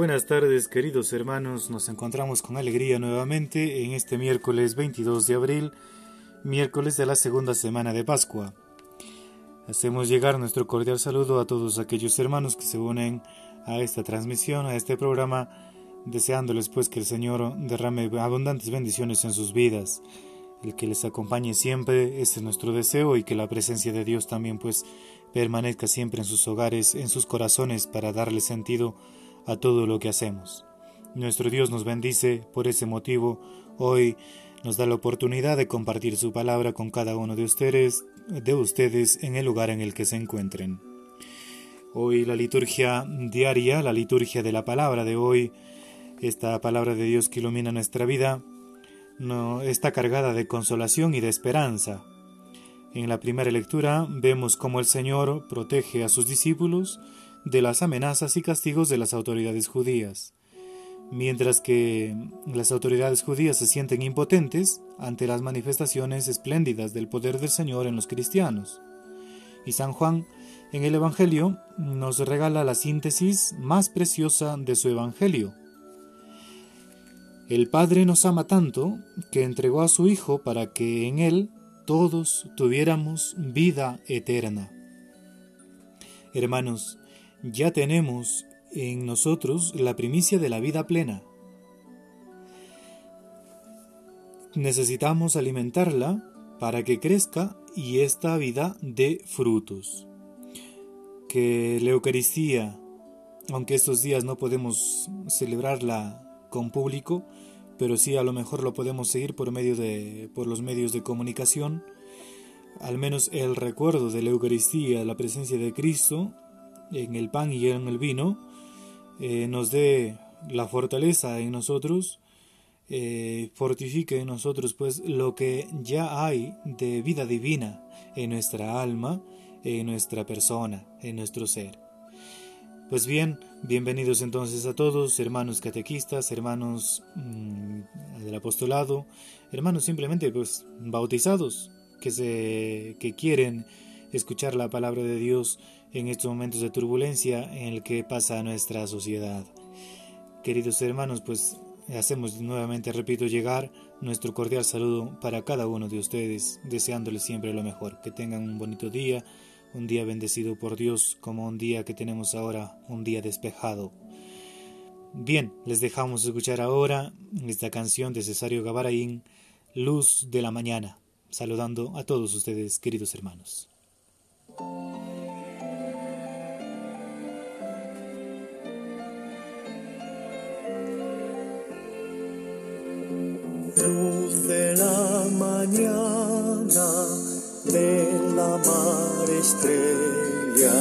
Buenas tardes queridos hermanos, nos encontramos con alegría nuevamente en este miércoles 22 de abril, miércoles de la segunda semana de Pascua. Hacemos llegar nuestro cordial saludo a todos aquellos hermanos que se unen a esta transmisión, a este programa, deseándoles pues que el Señor derrame abundantes bendiciones en sus vidas, el que les acompañe siempre, ese es nuestro deseo y que la presencia de Dios también pues permanezca siempre en sus hogares, en sus corazones para darle sentido a todo lo que hacemos. Nuestro Dios nos bendice, por ese motivo hoy nos da la oportunidad de compartir su palabra con cada uno de ustedes, de ustedes en el lugar en el que se encuentren. Hoy la liturgia diaria, la liturgia de la palabra de hoy, esta palabra de Dios que ilumina nuestra vida, no, está cargada de consolación y de esperanza. En la primera lectura vemos cómo el Señor protege a sus discípulos de las amenazas y castigos de las autoridades judías. Mientras que las autoridades judías se sienten impotentes ante las manifestaciones espléndidas del poder del Señor en los cristianos. Y San Juan en el Evangelio nos regala la síntesis más preciosa de su Evangelio. El Padre nos ama tanto que entregó a su Hijo para que en Él todos tuviéramos vida eterna. Hermanos, ya tenemos en nosotros la primicia de la vida plena. Necesitamos alimentarla para que crezca y esta vida dé frutos. Que la Eucaristía, aunque estos días no podemos celebrarla con público, pero sí a lo mejor lo podemos seguir por medio de por los medios de comunicación, al menos el recuerdo de la Eucaristía, la presencia de Cristo en el pan y en el vino, eh, nos dé la fortaleza en nosotros, eh, fortifique en nosotros pues lo que ya hay de vida divina en nuestra alma, en nuestra persona, en nuestro ser. Pues bien, bienvenidos entonces a todos, hermanos catequistas, hermanos mm, del apostolado, hermanos simplemente pues bautizados que se que quieren escuchar la palabra de Dios en estos momentos de turbulencia en el que pasa nuestra sociedad. Queridos hermanos, pues hacemos nuevamente, repito, llegar nuestro cordial saludo para cada uno de ustedes, deseándoles siempre lo mejor, que tengan un bonito día, un día bendecido por Dios, como un día que tenemos ahora, un día despejado. Bien, les dejamos escuchar ahora esta canción de Cesario Gavaraín, Luz de la Mañana, saludando a todos ustedes, queridos hermanos. Luz de la mañana, de la mar estrella,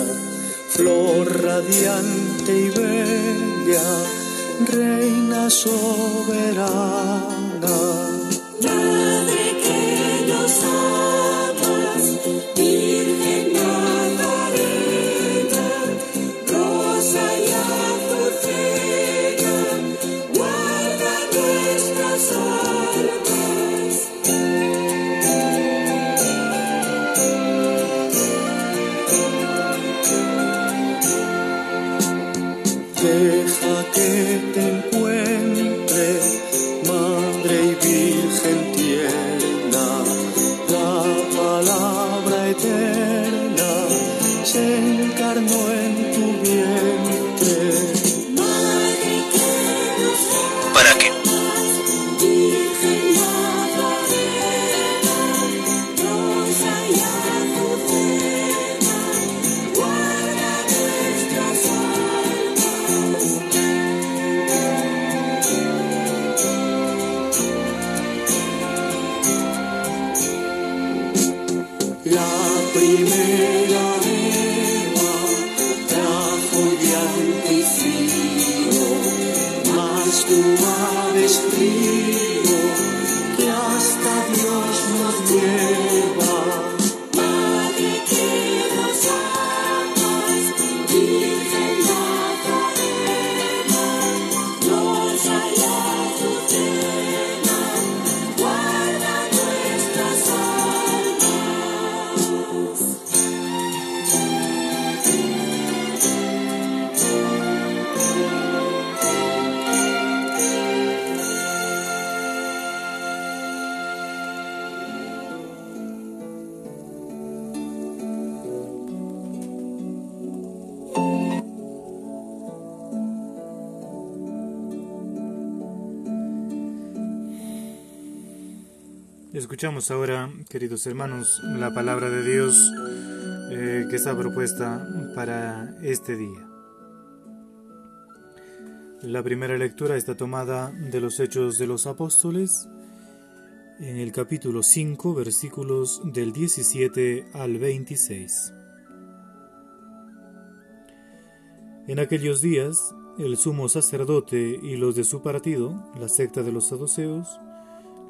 flor radiante y bella, reina soberana. Madre que nos amas, day. Escuchamos ahora, queridos hermanos, la palabra de Dios eh, que está propuesta para este día. La primera lectura está tomada de los Hechos de los Apóstoles en el capítulo 5, versículos del 17 al 26. En aquellos días, el sumo sacerdote y los de su partido, la secta de los saduceos,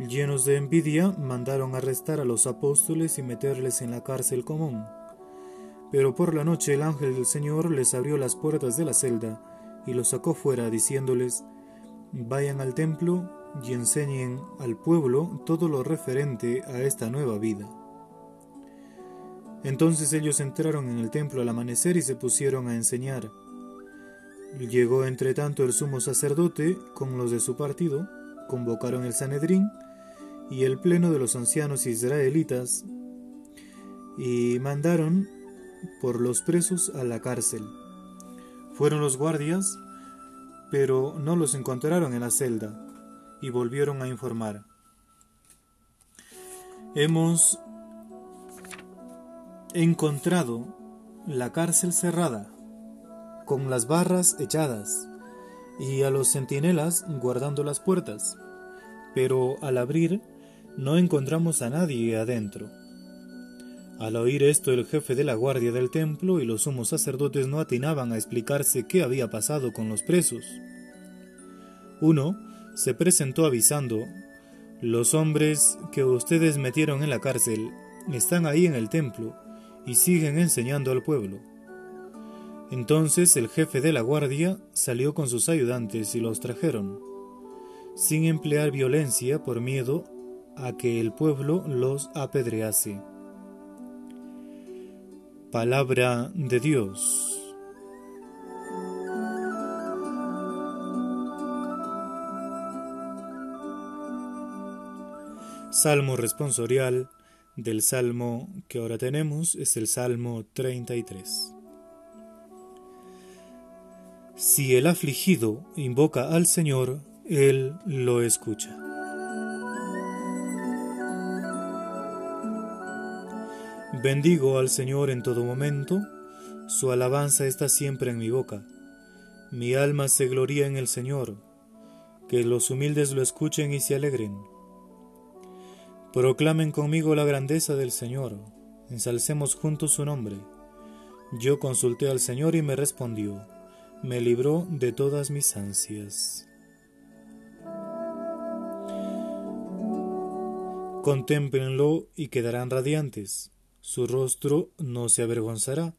llenos de envidia, mandaron arrestar a los apóstoles y meterles en la cárcel común. Pero por la noche el ángel del Señor les abrió las puertas de la celda y los sacó fuera, diciéndoles, Vayan al templo y enseñen al pueblo todo lo referente a esta nueva vida. Entonces ellos entraron en el templo al amanecer y se pusieron a enseñar. Llegó entre tanto el sumo sacerdote con los de su partido, convocaron el Sanedrín y el pleno de los ancianos israelitas y mandaron por los presos a la cárcel. Fueron los guardias, pero no los encontraron en la celda y volvieron a informar. Hemos encontrado la cárcel cerrada, con las barras echadas, y a los centinelas guardando las puertas, pero al abrir no encontramos a nadie adentro. Al oír esto el jefe de la guardia del templo y los sumos sacerdotes no atinaban a explicarse qué había pasado con los presos. Uno se presentó avisando, los hombres que ustedes metieron en la cárcel están ahí en el templo y siguen enseñando al pueblo. Entonces el jefe de la guardia salió con sus ayudantes y los trajeron, sin emplear violencia por miedo a que el pueblo los apedrease. Palabra de Dios. Salmo responsorial del Salmo que ahora tenemos es el Salmo 33. Si el afligido invoca al Señor, Él lo escucha. Bendigo al Señor en todo momento, su alabanza está siempre en mi boca. Mi alma se gloría en el Señor, que los humildes lo escuchen y se alegren. Proclamen conmigo la grandeza del Señor, ensalcemos juntos su nombre. Yo consulté al Señor y me respondió, me libró de todas mis ansias. Contémplenlo y quedarán radiantes, su rostro no se avergonzará.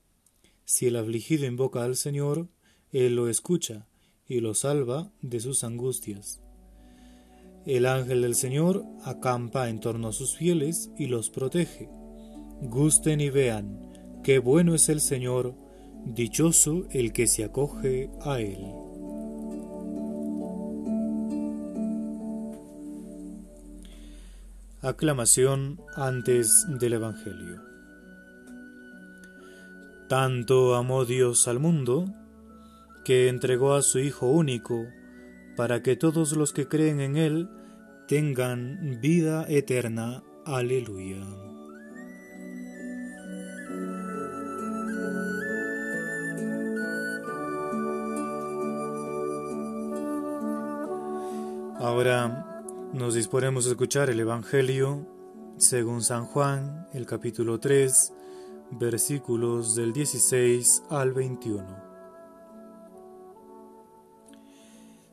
Si el afligido invoca al Señor, Él lo escucha y lo salva de sus angustias. El ángel del Señor acampa en torno a sus fieles y los protege. Gusten y vean, qué bueno es el Señor, dichoso el que se acoge a Él. Aclamación antes del Evangelio. Tanto amó Dios al mundo, que entregó a su Hijo único, para que todos los que creen en Él tengan vida eterna. Aleluya. Ahora nos disponemos a escuchar el Evangelio según San Juan, el capítulo 3, versículos del 16 al 21.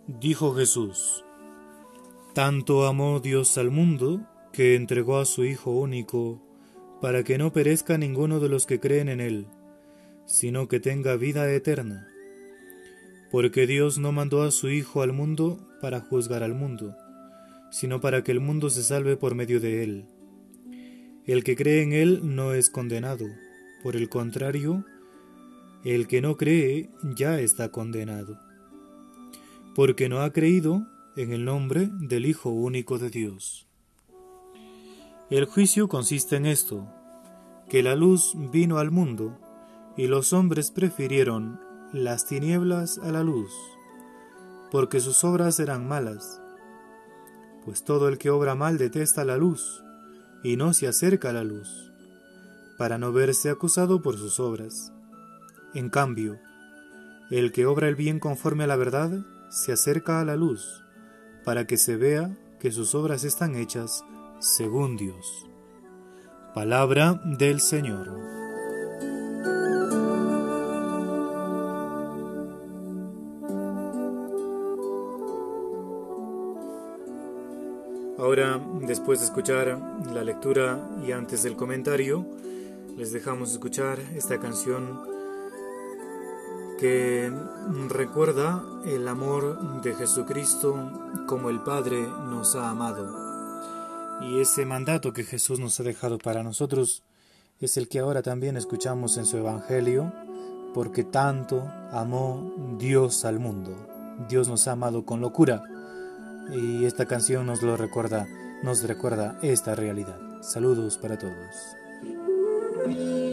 Dijo Jesús, Tanto amó Dios al mundo, que entregó a su Hijo único, para que no perezca ninguno de los que creen en Él, sino que tenga vida eterna. Porque Dios no mandó a su Hijo al mundo para juzgar al mundo, sino para que el mundo se salve por medio de Él. El que cree en Él no es condenado, por el contrario, el que no cree ya está condenado porque no ha creído en el nombre del Hijo único de Dios. El juicio consiste en esto, que la luz vino al mundo, y los hombres prefirieron las tinieblas a la luz, porque sus obras eran malas. Pues todo el que obra mal detesta la luz, y no se acerca a la luz, para no verse acusado por sus obras. En cambio, el que obra el bien conforme a la verdad se acerca a la luz, para que se vea que sus obras están hechas según Dios. Palabra del Señor. Ahora, después de escuchar la lectura y antes del comentario, les dejamos escuchar esta canción que recuerda el amor de Jesucristo como el Padre nos ha amado. Y ese mandato que Jesús nos ha dejado para nosotros es el que ahora también escuchamos en su Evangelio, porque tanto amó Dios al mundo. Dios nos ha amado con locura y esta canción nos lo recuerda, nos recuerda esta realidad. Saludos para todos. Como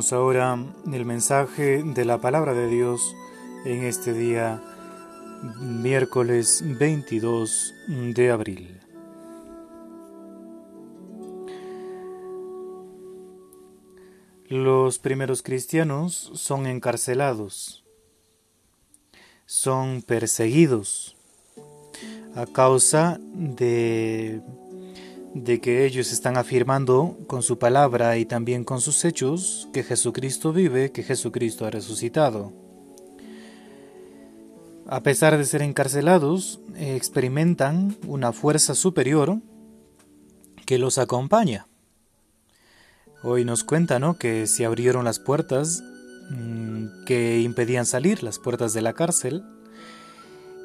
Ahora el mensaje de la palabra de Dios en este día, miércoles 22 de abril. Los primeros cristianos son encarcelados, son perseguidos a causa de de que ellos están afirmando con su palabra y también con sus hechos que Jesucristo vive, que Jesucristo ha resucitado. A pesar de ser encarcelados, experimentan una fuerza superior que los acompaña. Hoy nos cuenta que se abrieron las puertas mmm, que impedían salir, las puertas de la cárcel,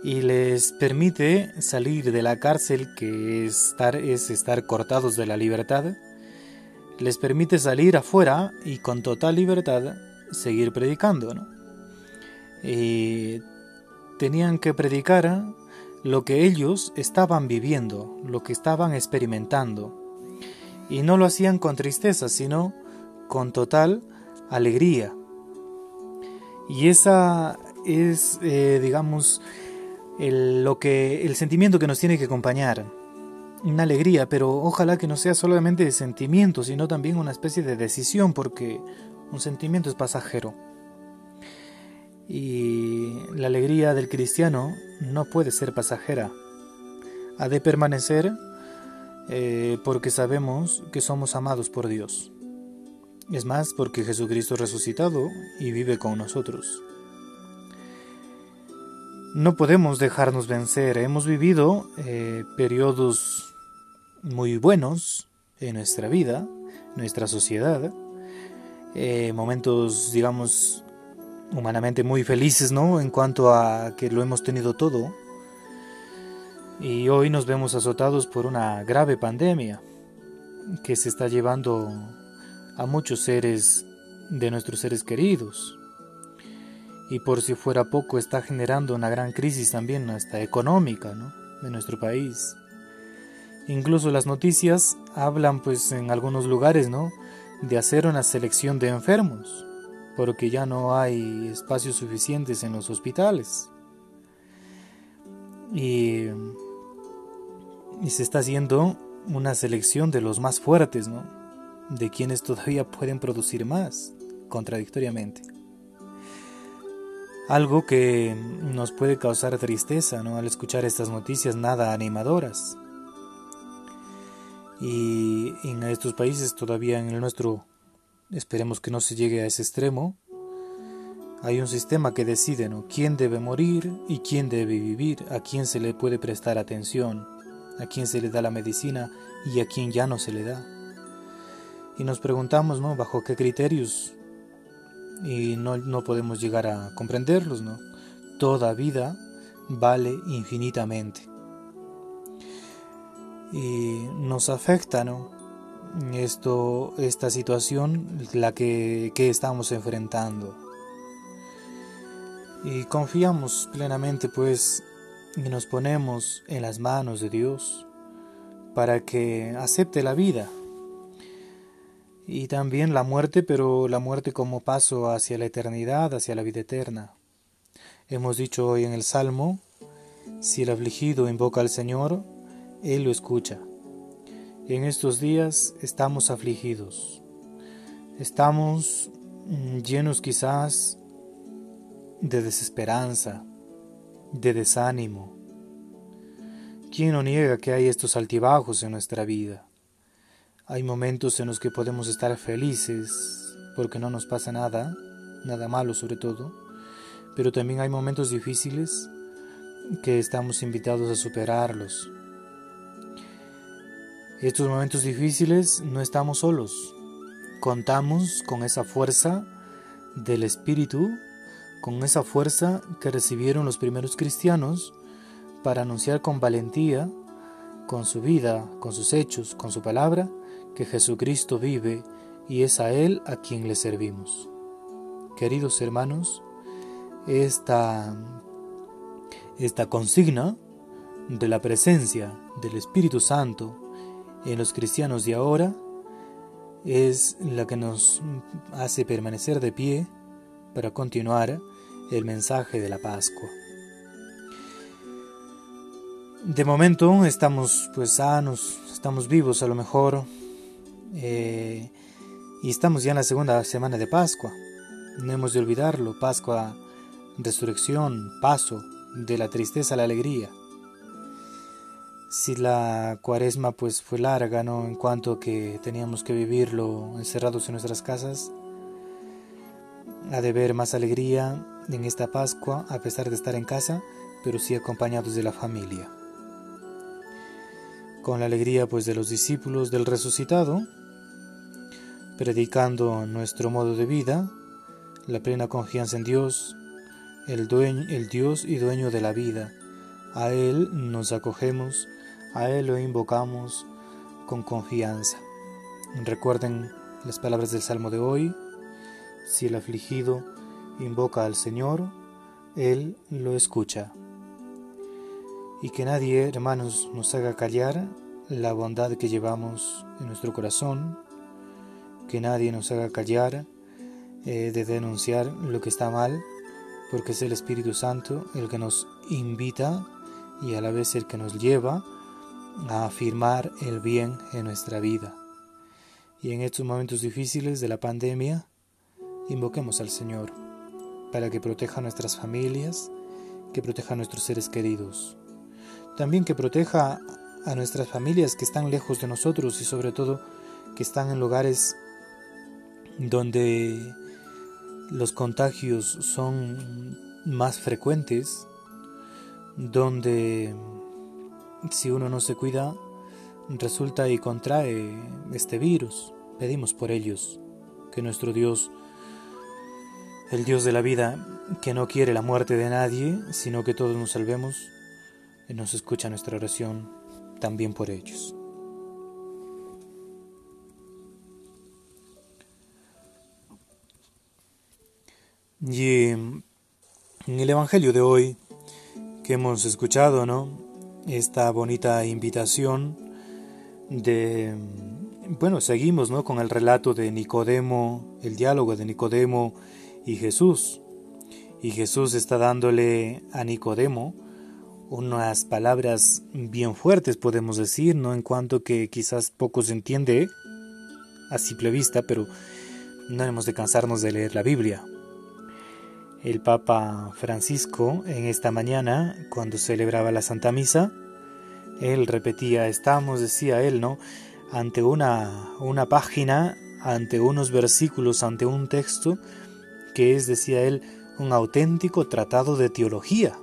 y les permite salir de la cárcel, que es estar, es estar cortados de la libertad, les permite salir afuera y con total libertad seguir predicando. ¿no? Y tenían que predicar lo que ellos estaban viviendo, lo que estaban experimentando. Y no lo hacían con tristeza, sino con total alegría. Y esa es, eh, digamos, el, lo que, el sentimiento que nos tiene que acompañar. Una alegría, pero ojalá que no sea solamente sentimiento, sino también una especie de decisión, porque un sentimiento es pasajero. Y la alegría del cristiano no puede ser pasajera. Ha de permanecer eh, porque sabemos que somos amados por Dios. Es más, porque Jesucristo resucitado y vive con nosotros. No podemos dejarnos vencer. Hemos vivido eh, periodos muy buenos en nuestra vida, nuestra sociedad, eh, momentos, digamos, humanamente muy felices, ¿no? En cuanto a que lo hemos tenido todo. Y hoy nos vemos azotados por una grave pandemia que se está llevando a muchos seres de nuestros seres queridos. Y por si fuera poco está generando una gran crisis también hasta económica, ¿no? de nuestro país. Incluso las noticias hablan pues en algunos lugares, ¿no? de hacer una selección de enfermos porque ya no hay espacios suficientes en los hospitales. Y, se está haciendo una selección de los más fuertes, ¿no? De quienes todavía pueden producir más, contradictoriamente. Algo que nos puede causar tristeza, ¿no? Al escuchar estas noticias nada animadoras. Y en estos países, todavía en el nuestro Esperemos que no se llegue a ese extremo. Hay un sistema que decide ¿no? quién debe morir y quién debe vivir, a quién se le puede prestar atención, a quién se le da la medicina y a quién ya no se le da. Y nos preguntamos, ¿no? ¿Bajo qué criterios? Y no, no podemos llegar a comprenderlos, ¿no? Toda vida vale infinitamente. Y nos afecta, ¿no? esto, esta situación la que, que estamos enfrentando. Y confiamos plenamente pues y nos ponemos en las manos de Dios para que acepte la vida y también la muerte, pero la muerte como paso hacia la eternidad, hacia la vida eterna. Hemos dicho hoy en el Salmo, si el afligido invoca al Señor, Él lo escucha. En estos días estamos afligidos, estamos mm, llenos quizás de desesperanza, de desánimo. ¿Quién no niega que hay estos altibajos en nuestra vida? Hay momentos en los que podemos estar felices porque no nos pasa nada, nada malo sobre todo, pero también hay momentos difíciles que estamos invitados a superarlos, estos momentos difíciles no estamos solos. Contamos con esa fuerza del Espíritu, con esa fuerza que recibieron los primeros cristianos para anunciar con valentía, con su vida, con sus hechos, con su palabra, que Jesucristo vive y es a Él a quien le servimos. Queridos hermanos, esta, esta consigna de la presencia del Espíritu Santo en los cristianos de ahora es la que nos hace permanecer de pie para continuar el mensaje de la Pascua. De momento estamos pues sanos, estamos vivos a lo mejor eh, Y estamos ya en la segunda semana de Pascua. No hemos de olvidarlo. Pascua, resurrección, paso de la tristeza a la alegría. Si la cuaresma pues fue larga, ¿no? En cuanto que teníamos que vivirlo encerrados en nuestras casas, ha de ver más alegría en esta Pascua, a pesar de estar en casa, pero sí acompañados de la familia. Con la alegría pues de los discípulos del resucitado, predicando nuestro modo de vida, la plena confianza en Dios, el, dueño, el Dios y dueño de la vida. A Él nos acogemos, a Él lo invocamos con confianza. Recuerden las palabras del Salmo de hoy, si el afligido invoca al Señor, Él lo escucha. Y que nadie, hermanos, nos haga callar la bondad que llevamos en nuestro corazón, que nadie nos haga callar eh, de denunciar lo que está mal, porque es el Espíritu Santo el que nos invita y a la vez el que nos lleva a afirmar el bien en nuestra vida. Y en estos momentos difíciles de la pandemia, invoquemos al Señor para que proteja a nuestras familias, que proteja a nuestros seres queridos. También que proteja a nuestras familias que están lejos de nosotros y sobre todo que están en lugares donde los contagios son más frecuentes, donde si uno no se cuida resulta y contrae este virus. Pedimos por ellos que nuestro Dios, el Dios de la vida, que no quiere la muerte de nadie, sino que todos nos salvemos, nos escucha nuestra oración también por ellos. Y en el Evangelio de hoy que hemos escuchado, ¿no? Esta bonita invitación de bueno, seguimos, ¿no? con el relato de Nicodemo, el diálogo de Nicodemo y Jesús. Y Jesús está dándole a Nicodemo unas palabras bien fuertes, podemos decir, ¿no? En cuanto que quizás poco se entiende a simple vista, pero no hemos de cansarnos de leer la Biblia. El Papa Francisco en esta mañana, cuando celebraba la Santa Misa, él repetía, estamos, decía él, ¿no? Ante una, una página, ante unos versículos, ante un texto que es, decía él, un auténtico tratado de teología.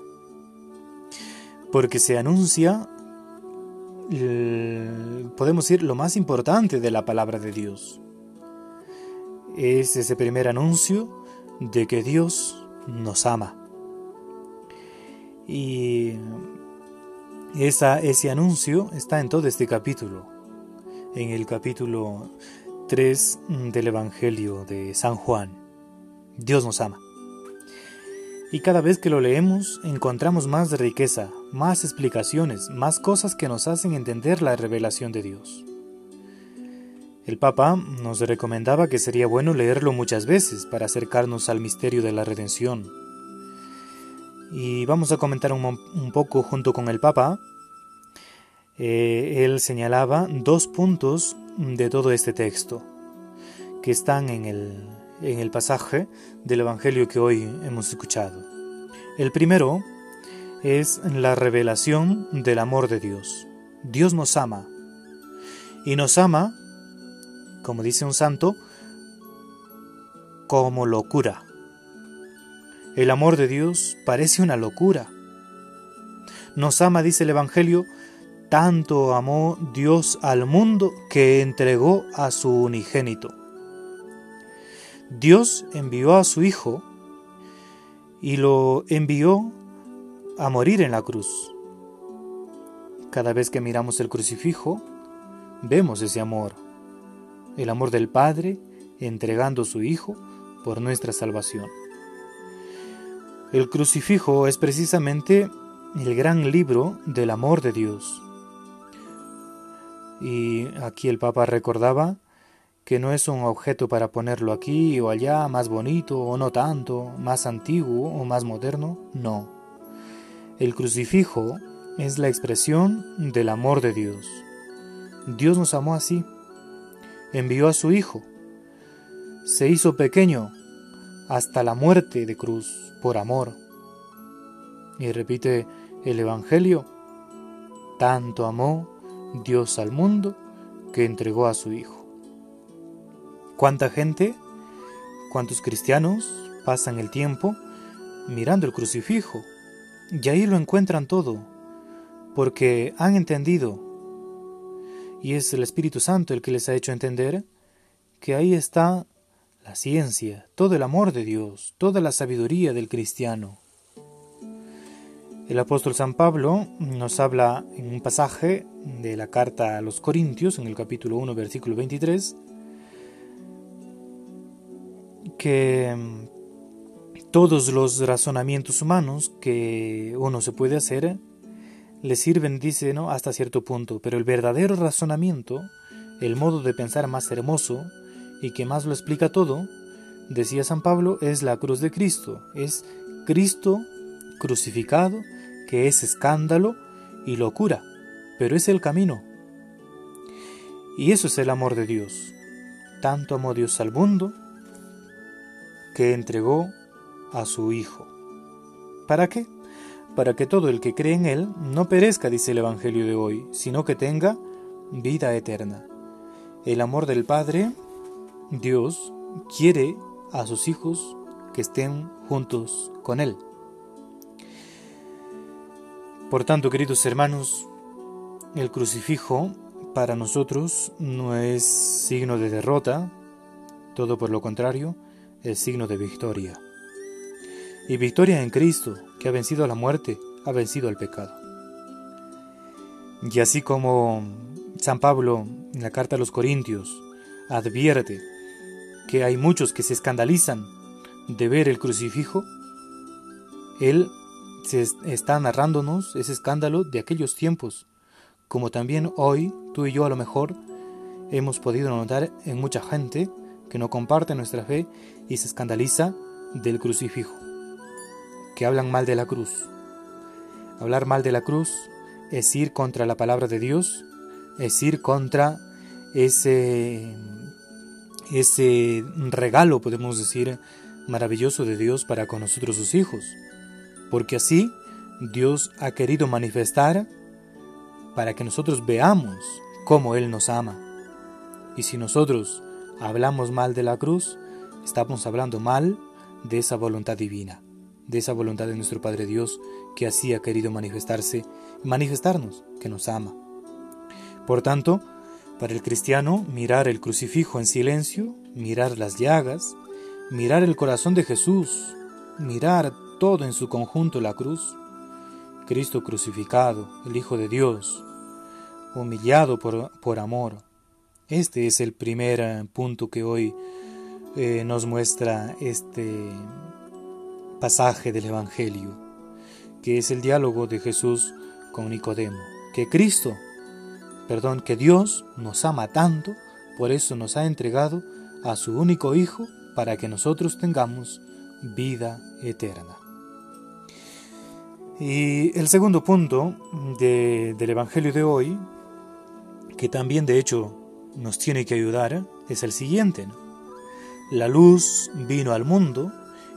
Porque se anuncia, podemos decir, lo más importante de la palabra de Dios. Es ese primer anuncio de que Dios nos ama. Y esa, ese anuncio está en todo este capítulo, en el capítulo 3 del Evangelio de San Juan. Dios nos ama. Y cada vez que lo leemos encontramos más riqueza, más explicaciones, más cosas que nos hacen entender la revelación de Dios. El Papa nos recomendaba que sería bueno leerlo muchas veces para acercarnos al misterio de la redención. Y vamos a comentar un, poco junto con el Papa. Eh, él señalaba dos puntos de todo este texto que están en el, en el pasaje del Evangelio que hoy hemos escuchado. El primero es la revelación del amor de Dios. Dios nos ama y nos ama como dice un santo, como locura. El amor de Dios parece una locura. Nos ama, dice el Evangelio, tanto amó Dios al mundo que entregó a su unigénito. Dios envió a su Hijo y lo envió a morir en la cruz. Cada vez que miramos el crucifijo, vemos ese amor el amor del Padre entregando su Hijo por nuestra salvación. El crucifijo es precisamente el gran libro del amor de Dios. Y aquí el Papa recordaba que no es un objeto para ponerlo aquí o allá, más bonito o no tanto, más antiguo o más moderno, no. El crucifijo es la expresión del amor de Dios. Dios nos amó así envió a su Hijo, se hizo pequeño hasta la muerte de cruz por amor. Y repite el Evangelio, tanto amó Dios al mundo que entregó a su Hijo. ¿Cuánta gente, cuántos cristianos pasan el tiempo mirando el crucifijo? Y ahí lo encuentran todo, porque han entendido, y es el Espíritu Santo el que les ha hecho entender, que ahí está la ciencia, todo el amor de Dios, toda la sabiduría del cristiano. El apóstol San Pablo nos habla en un pasaje de la carta a los Corintios, en el capítulo 1, versículo 23, que mm, todos los razonamientos humanos que uno se puede hacer le sirven, dice, ¿no? hasta cierto punto, pero el verdadero razonamiento, el modo de pensar más hermoso y que más lo explica todo, decía San Pablo, es la cruz de Cristo, es Cristo crucificado, que es escándalo y locura, pero es el camino. Y eso es el amor de Dios. Tanto amó Dios al mundo que entregó a su Hijo. ¿Para qué? Para que todo el que cree en Él no perezca, dice el Evangelio de hoy, sino que tenga vida eterna. El amor del Padre, Dios, quiere a sus hijos que estén juntos con Él. Por tanto, queridos hermanos, el crucifijo para nosotros no es signo de derrota, todo por lo contrario, es signo de victoria. Y victoria en Cristo, que ha vencido la muerte, ha vencido al pecado. Y así como San Pablo en la carta a los Corintios advierte que hay muchos que se escandalizan de ver el crucifijo, él se está narrándonos ese escándalo de aquellos tiempos, como también hoy tú y yo a lo mejor hemos podido notar en mucha gente que no comparte nuestra fe y se escandaliza del crucifijo, que hablan mal de la cruz. Hablar mal de la cruz es ir contra la palabra de Dios, es ir contra ese, ese regalo, podemos decir, maravilloso de Dios para con nosotros sus hijos, porque así Dios ha querido manifestar para que nosotros veamos cómo Él nos ama. Y si nosotros hablamos mal de la cruz, estamos hablando mal de esa voluntad divina, de esa voluntad de nuestro Padre Dios que así ha querido manifestarse, manifestarnos, que nos ama. Por tanto, para el cristiano, mirar el crucifijo en silencio, mirar las llagas, mirar el corazón de Jesús, mirar todo en su conjunto la cruz, Cristo crucificado, el Hijo de Dios, humillado por, por amor. Este es el primer eh, punto que hoy eh, nos muestra este pasaje del Evangelio, que es el diálogo de Jesús con Nicodemo, que Cristo, perdón, que Dios nos ama tanto, por eso nos ha entregado a su único Hijo para que nosotros tengamos vida eterna. Y el segundo punto de- del Evangelio de hoy, que también de hecho nos tiene que ayudar, es el siguiente. La luz vino al mundo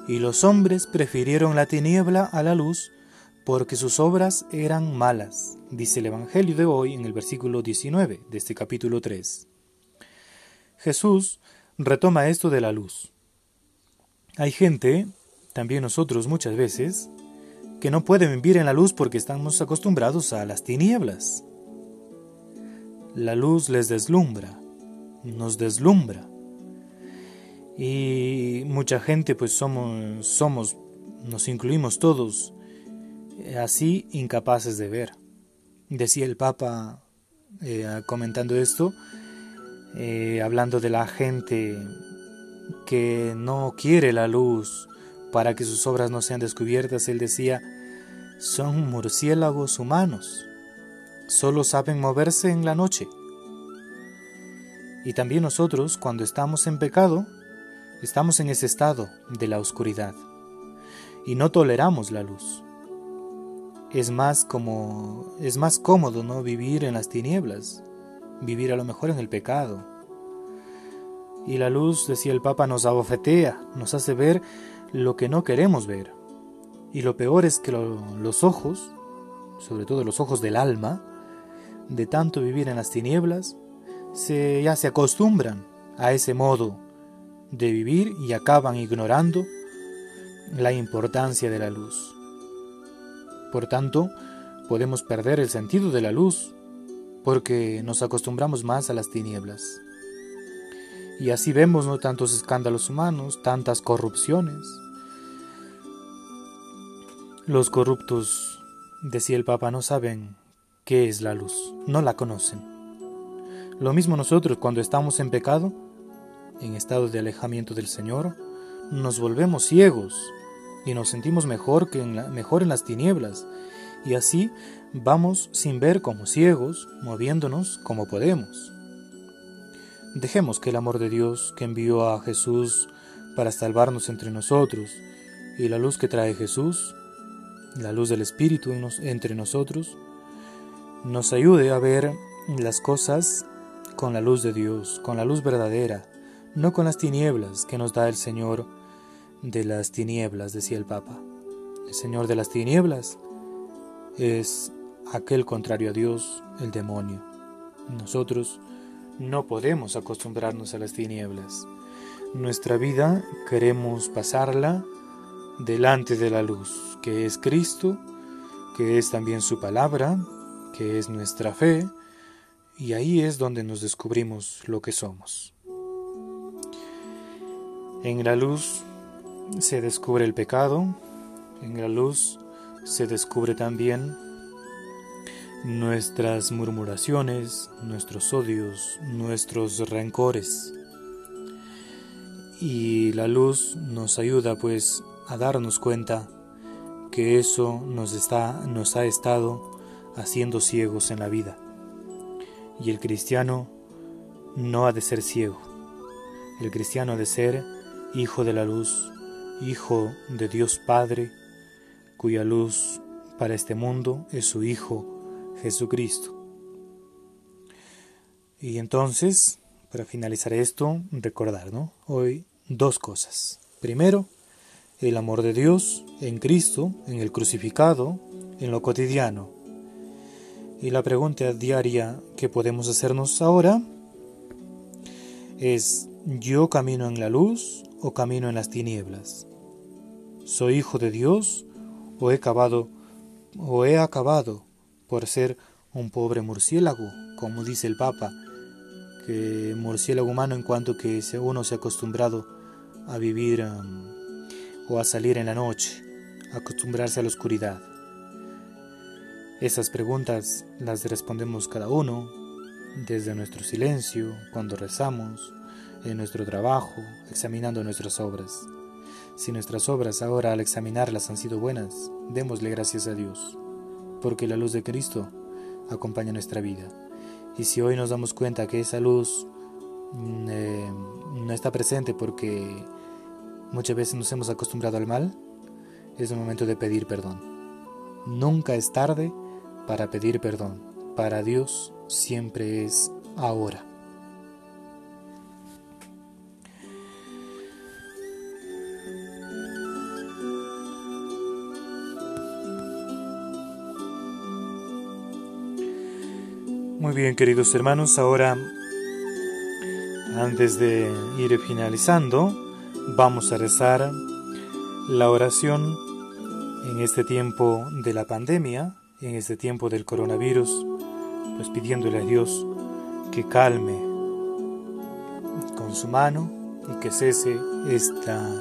y los hombres prefirieron la tiniebla a la luz porque sus obras eran malas, dice el Evangelio de hoy en el versículo 19 de este capítulo 3. Jesús retoma esto de la luz. Hay gente, también nosotros muchas veces, que no pueden vivir en la luz porque estamos acostumbrados a las tinieblas. La luz les deslumbra, nos deslumbra. Y mucha gente pues somos, somos, nos incluimos todos, eh, así incapaces de ver. Decía el Papa eh, comentando esto, eh, hablando de la gente que no quiere la luz para que sus obras no sean descubiertas, él decía, son murciélagos humanos, solo saben moverse en la noche. Y también nosotros, cuando estamos en pecado, estamos en ese estado de la oscuridad y no toleramos la luz. Es más como es más cómodo no vivir en las tinieblas, vivir a lo mejor en el pecado. Y la luz, decía el Papa, nos abofetea, nos hace ver lo que no queremos ver. Y lo peor es que lo- los ojos, sobre todo los ojos del alma, de tanto vivir en las tinieblas, se, ya se acostumbran a ese modo de vivir y acaban ignorando la importancia de la luz. Por tanto, podemos perder el sentido de la luz porque nos acostumbramos más a las tinieblas. Y así vemos no tantos escándalos humanos, tantas corrupciones. Los corruptos, decía el Papa, no saben qué es la luz, no la conocen. Lo mismo nosotros cuando estamos en pecado, en estado de alejamiento del Señor, nos volvemos ciegos y nos sentimos mejor que en mejor en las tinieblas y así vamos sin ver como ciegos, moviéndonos como podemos. Dejemos que el amor de Dios que envió a Jesús para salvarnos entre nosotros y la luz que trae Jesús, la luz del Espíritu entre nosotros, nos ayude a ver las cosas con la luz de Dios, con la luz verdadera, no con las tinieblas que nos da el Señor de las tinieblas, decía el Papa. El Señor de las tinieblas es aquel contrario a Dios, el demonio. Nosotros no podemos acostumbrarnos a las tinieblas. Nuestra vida queremos pasarla delante de la luz, que es Cristo, que es también su palabra, que es nuestra fe, y ahí es donde nos descubrimos lo que somos. En la luz se descubre el pecado, en la luz se descubre también nuestras murmuraciones, nuestros odios, nuestros rencores. Y la luz nos ayuda pues a darnos cuenta que eso nos está nos ha estado haciendo ciegos en la vida. Y el cristiano no ha de ser ciego. El cristiano ha de ser hijo de la luz, hijo de Dios Padre, cuya luz para este mundo es su Hijo Jesucristo. Y entonces, para finalizar esto, recordar, ¿no? Hoy dos cosas. Primero, el amor de Dios en Cristo, en el crucificado, en lo cotidiano. Y la pregunta diaria que podemos hacernos ahora es, ¿yo camino en la luz o camino en las tinieblas? ¿Soy hijo de Dios o he acabado o he acabado por ser un pobre murciélago, como dice el Papa, que murciélago humano en cuanto que uno se ha acostumbrado a vivir um, o a salir en la noche, acostumbrarse a la oscuridad. Esas preguntas las respondemos cada uno desde nuestro silencio, cuando rezamos, en nuestro trabajo, examinando nuestras obras. Si nuestras obras ahora al examinarlas han sido buenas, démosle gracias a Dios, porque la luz de Cristo acompaña nuestra vida. Y si hoy nos damos cuenta que esa luz mm, eh, no está presente porque muchas veces nos hemos acostumbrado al mal, es el momento de pedir perdón. Nunca es tarde para pedir perdón. Para Dios siempre es ahora. Muy bien, queridos hermanos, ahora, antes de ir finalizando, vamos a rezar la oración en este tiempo de la pandemia, en este tiempo del coronavirus, pues pidiéndole a Dios que calme con su mano y que cese esta,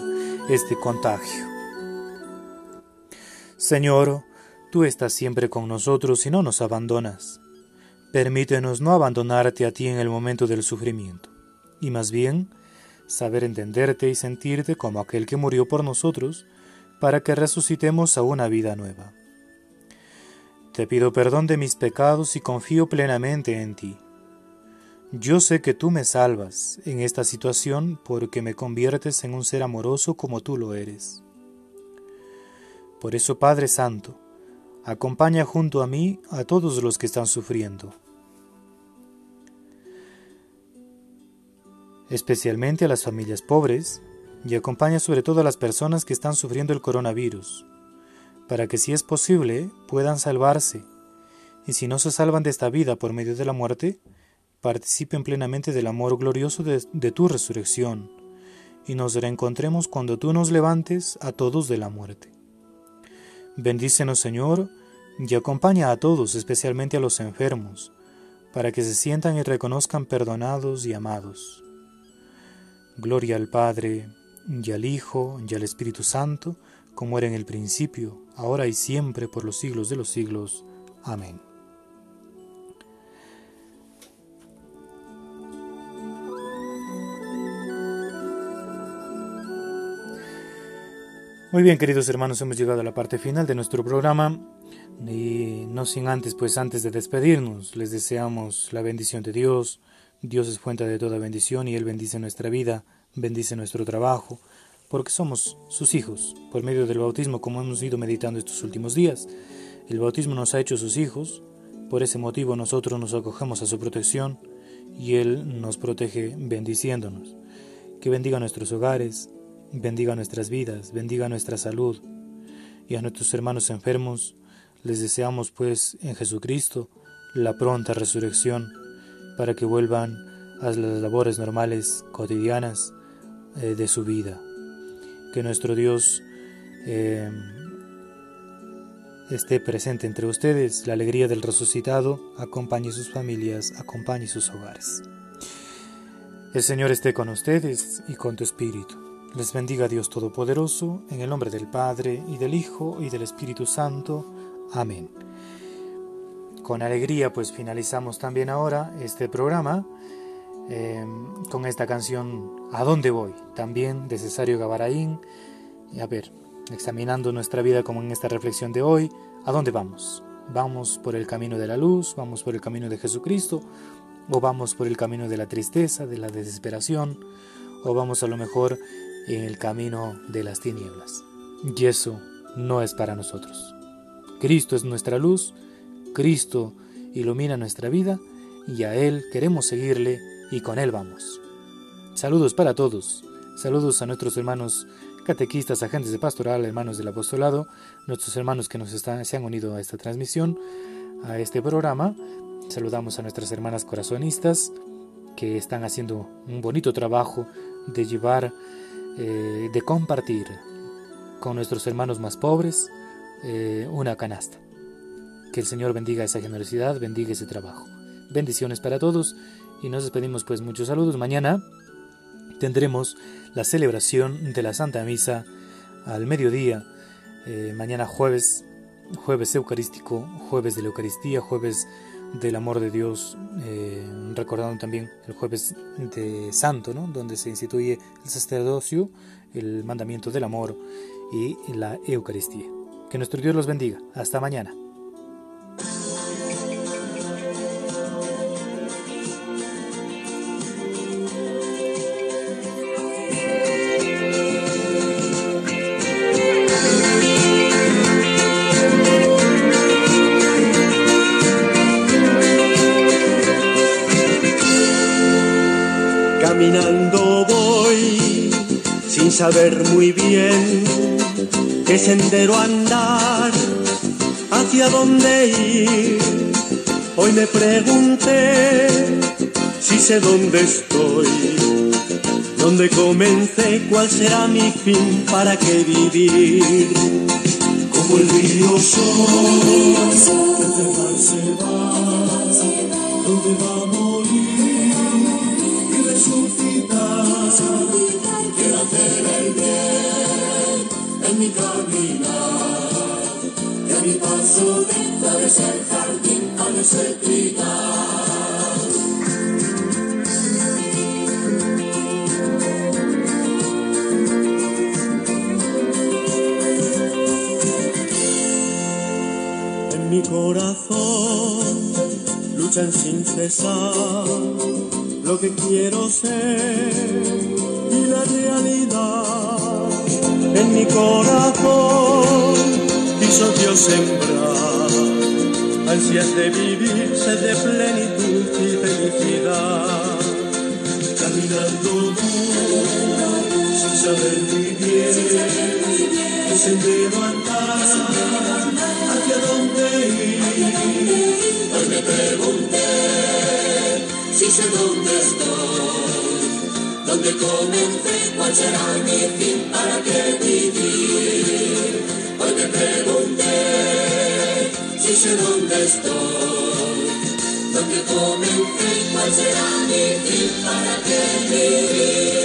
este contagio. Señor, tú estás siempre con nosotros y no nos abandonas. Permítenos no abandonarte a ti en el momento del sufrimiento, y más bien saber entenderte y sentirte como aquel que murió por nosotros, para que resucitemos a una vida nueva. Te pido perdón de mis pecados y confío plenamente en ti. Yo sé que tú me salvas en esta situación porque me conviertes en un ser amoroso como tú lo eres. Por eso, Padre Santo, acompaña junto a mí a todos los que están sufriendo. especialmente a las familias pobres, y acompaña sobre todo a las personas que están sufriendo el coronavirus, para que si es posible puedan salvarse, y si no se salvan de esta vida por medio de la muerte, participen plenamente del amor glorioso de, tu resurrección, y nos reencontremos cuando tú nos levantes a todos de la muerte. Bendícenos, Señor, y acompaña a todos, especialmente a los enfermos, para que se sientan y reconozcan perdonados y amados. Gloria al Padre, y al Hijo, y al Espíritu Santo, como era en el principio, ahora y siempre, por los siglos de los siglos. Amén. Muy bien, queridos hermanos, hemos llegado a la parte final de nuestro programa y no sin antes, pues antes de despedirnos, les deseamos la bendición de Dios. Dios es fuente de toda bendición y Él bendice nuestra vida, bendice nuestro trabajo, porque somos sus hijos, por medio del bautismo, como hemos ido meditando estos últimos días. El bautismo nos ha hecho sus hijos, por ese motivo nosotros nos acogemos a su protección y Él nos protege bendiciéndonos. Que bendiga nuestros hogares, bendiga nuestras vidas, bendiga nuestra salud. Y a nuestros hermanos enfermos les deseamos pues en Jesucristo la pronta resurrección para que vuelvan a las labores normales, cotidianas eh, de su vida. Que nuestro Dios eh, esté presente entre ustedes, la alegría del resucitado acompañe sus familias, acompañe sus hogares. El Señor esté con ustedes y con tu espíritu. Les bendiga Dios Todopoderoso, en el nombre del Padre, y del Hijo, y del Espíritu Santo. Amén. Con alegría pues finalizamos también ahora este programa eh, con esta canción ¿A dónde voy? También de Cesario Gavaraín. Y a ver, examinando nuestra vida como en esta reflexión de hoy, ¿a dónde vamos? ¿Vamos por el camino de la luz? ¿Vamos por el camino de Jesucristo? ¿O vamos por el camino de la tristeza, de la desesperación? ¿O vamos a lo mejor en el camino de las tinieblas? Y eso no es para nosotros. Cristo es nuestra luz, Cristo ilumina nuestra vida y a Él queremos seguirle y con Él vamos. Saludos para todos, saludos a nuestros hermanos catequistas, agentes de pastoral, hermanos del apostolado, nuestros hermanos que nos están, se han unido a esta transmisión, a este programa. Saludamos a nuestras hermanas corazonistas que están haciendo un bonito trabajo de llevar, eh, de compartir con nuestros hermanos más pobres eh, una canasta. Que el Señor bendiga esa generosidad, bendiga ese trabajo. Bendiciones para todos y nos despedimos pues muchos saludos. Mañana tendremos la celebración de la Santa Misa al mediodía, eh, mañana jueves, jueves eucarístico, jueves de la Eucaristía, jueves del amor de Dios, eh, recordando también el jueves de Santo, ¿no? donde se instituye el sacerdocio, el mandamiento del amor y la Eucaristía. Que nuestro Dios los bendiga. Hasta mañana. Saber muy bien qué sendero andar, hacia dónde ir. Hoy me pregunté si sé dónde estoy, dónde comencé, cuál será mi fin, para qué vivir. Como el río sol, el mar se va, donde va a morir y resucitar. Mi caminar, y a mi paso de ese jardín ha de ser trigal. En mi corazón luchan sin cesar lo que quiero ser y la realidad en mi corazón quiso Dios sembrar ansias de vivir, sed de plenitud y felicidad. Caminando tú sin saber muy bien, el sendero andar, hacia dónde ir. Hoy me pregunté si sé dónde estoy dónde comencé, cuál será mi fin, para qué vivir. Hoy me pregunté si sé dónde estoy, dónde comencé, cuál será mi fin, para qué vivir.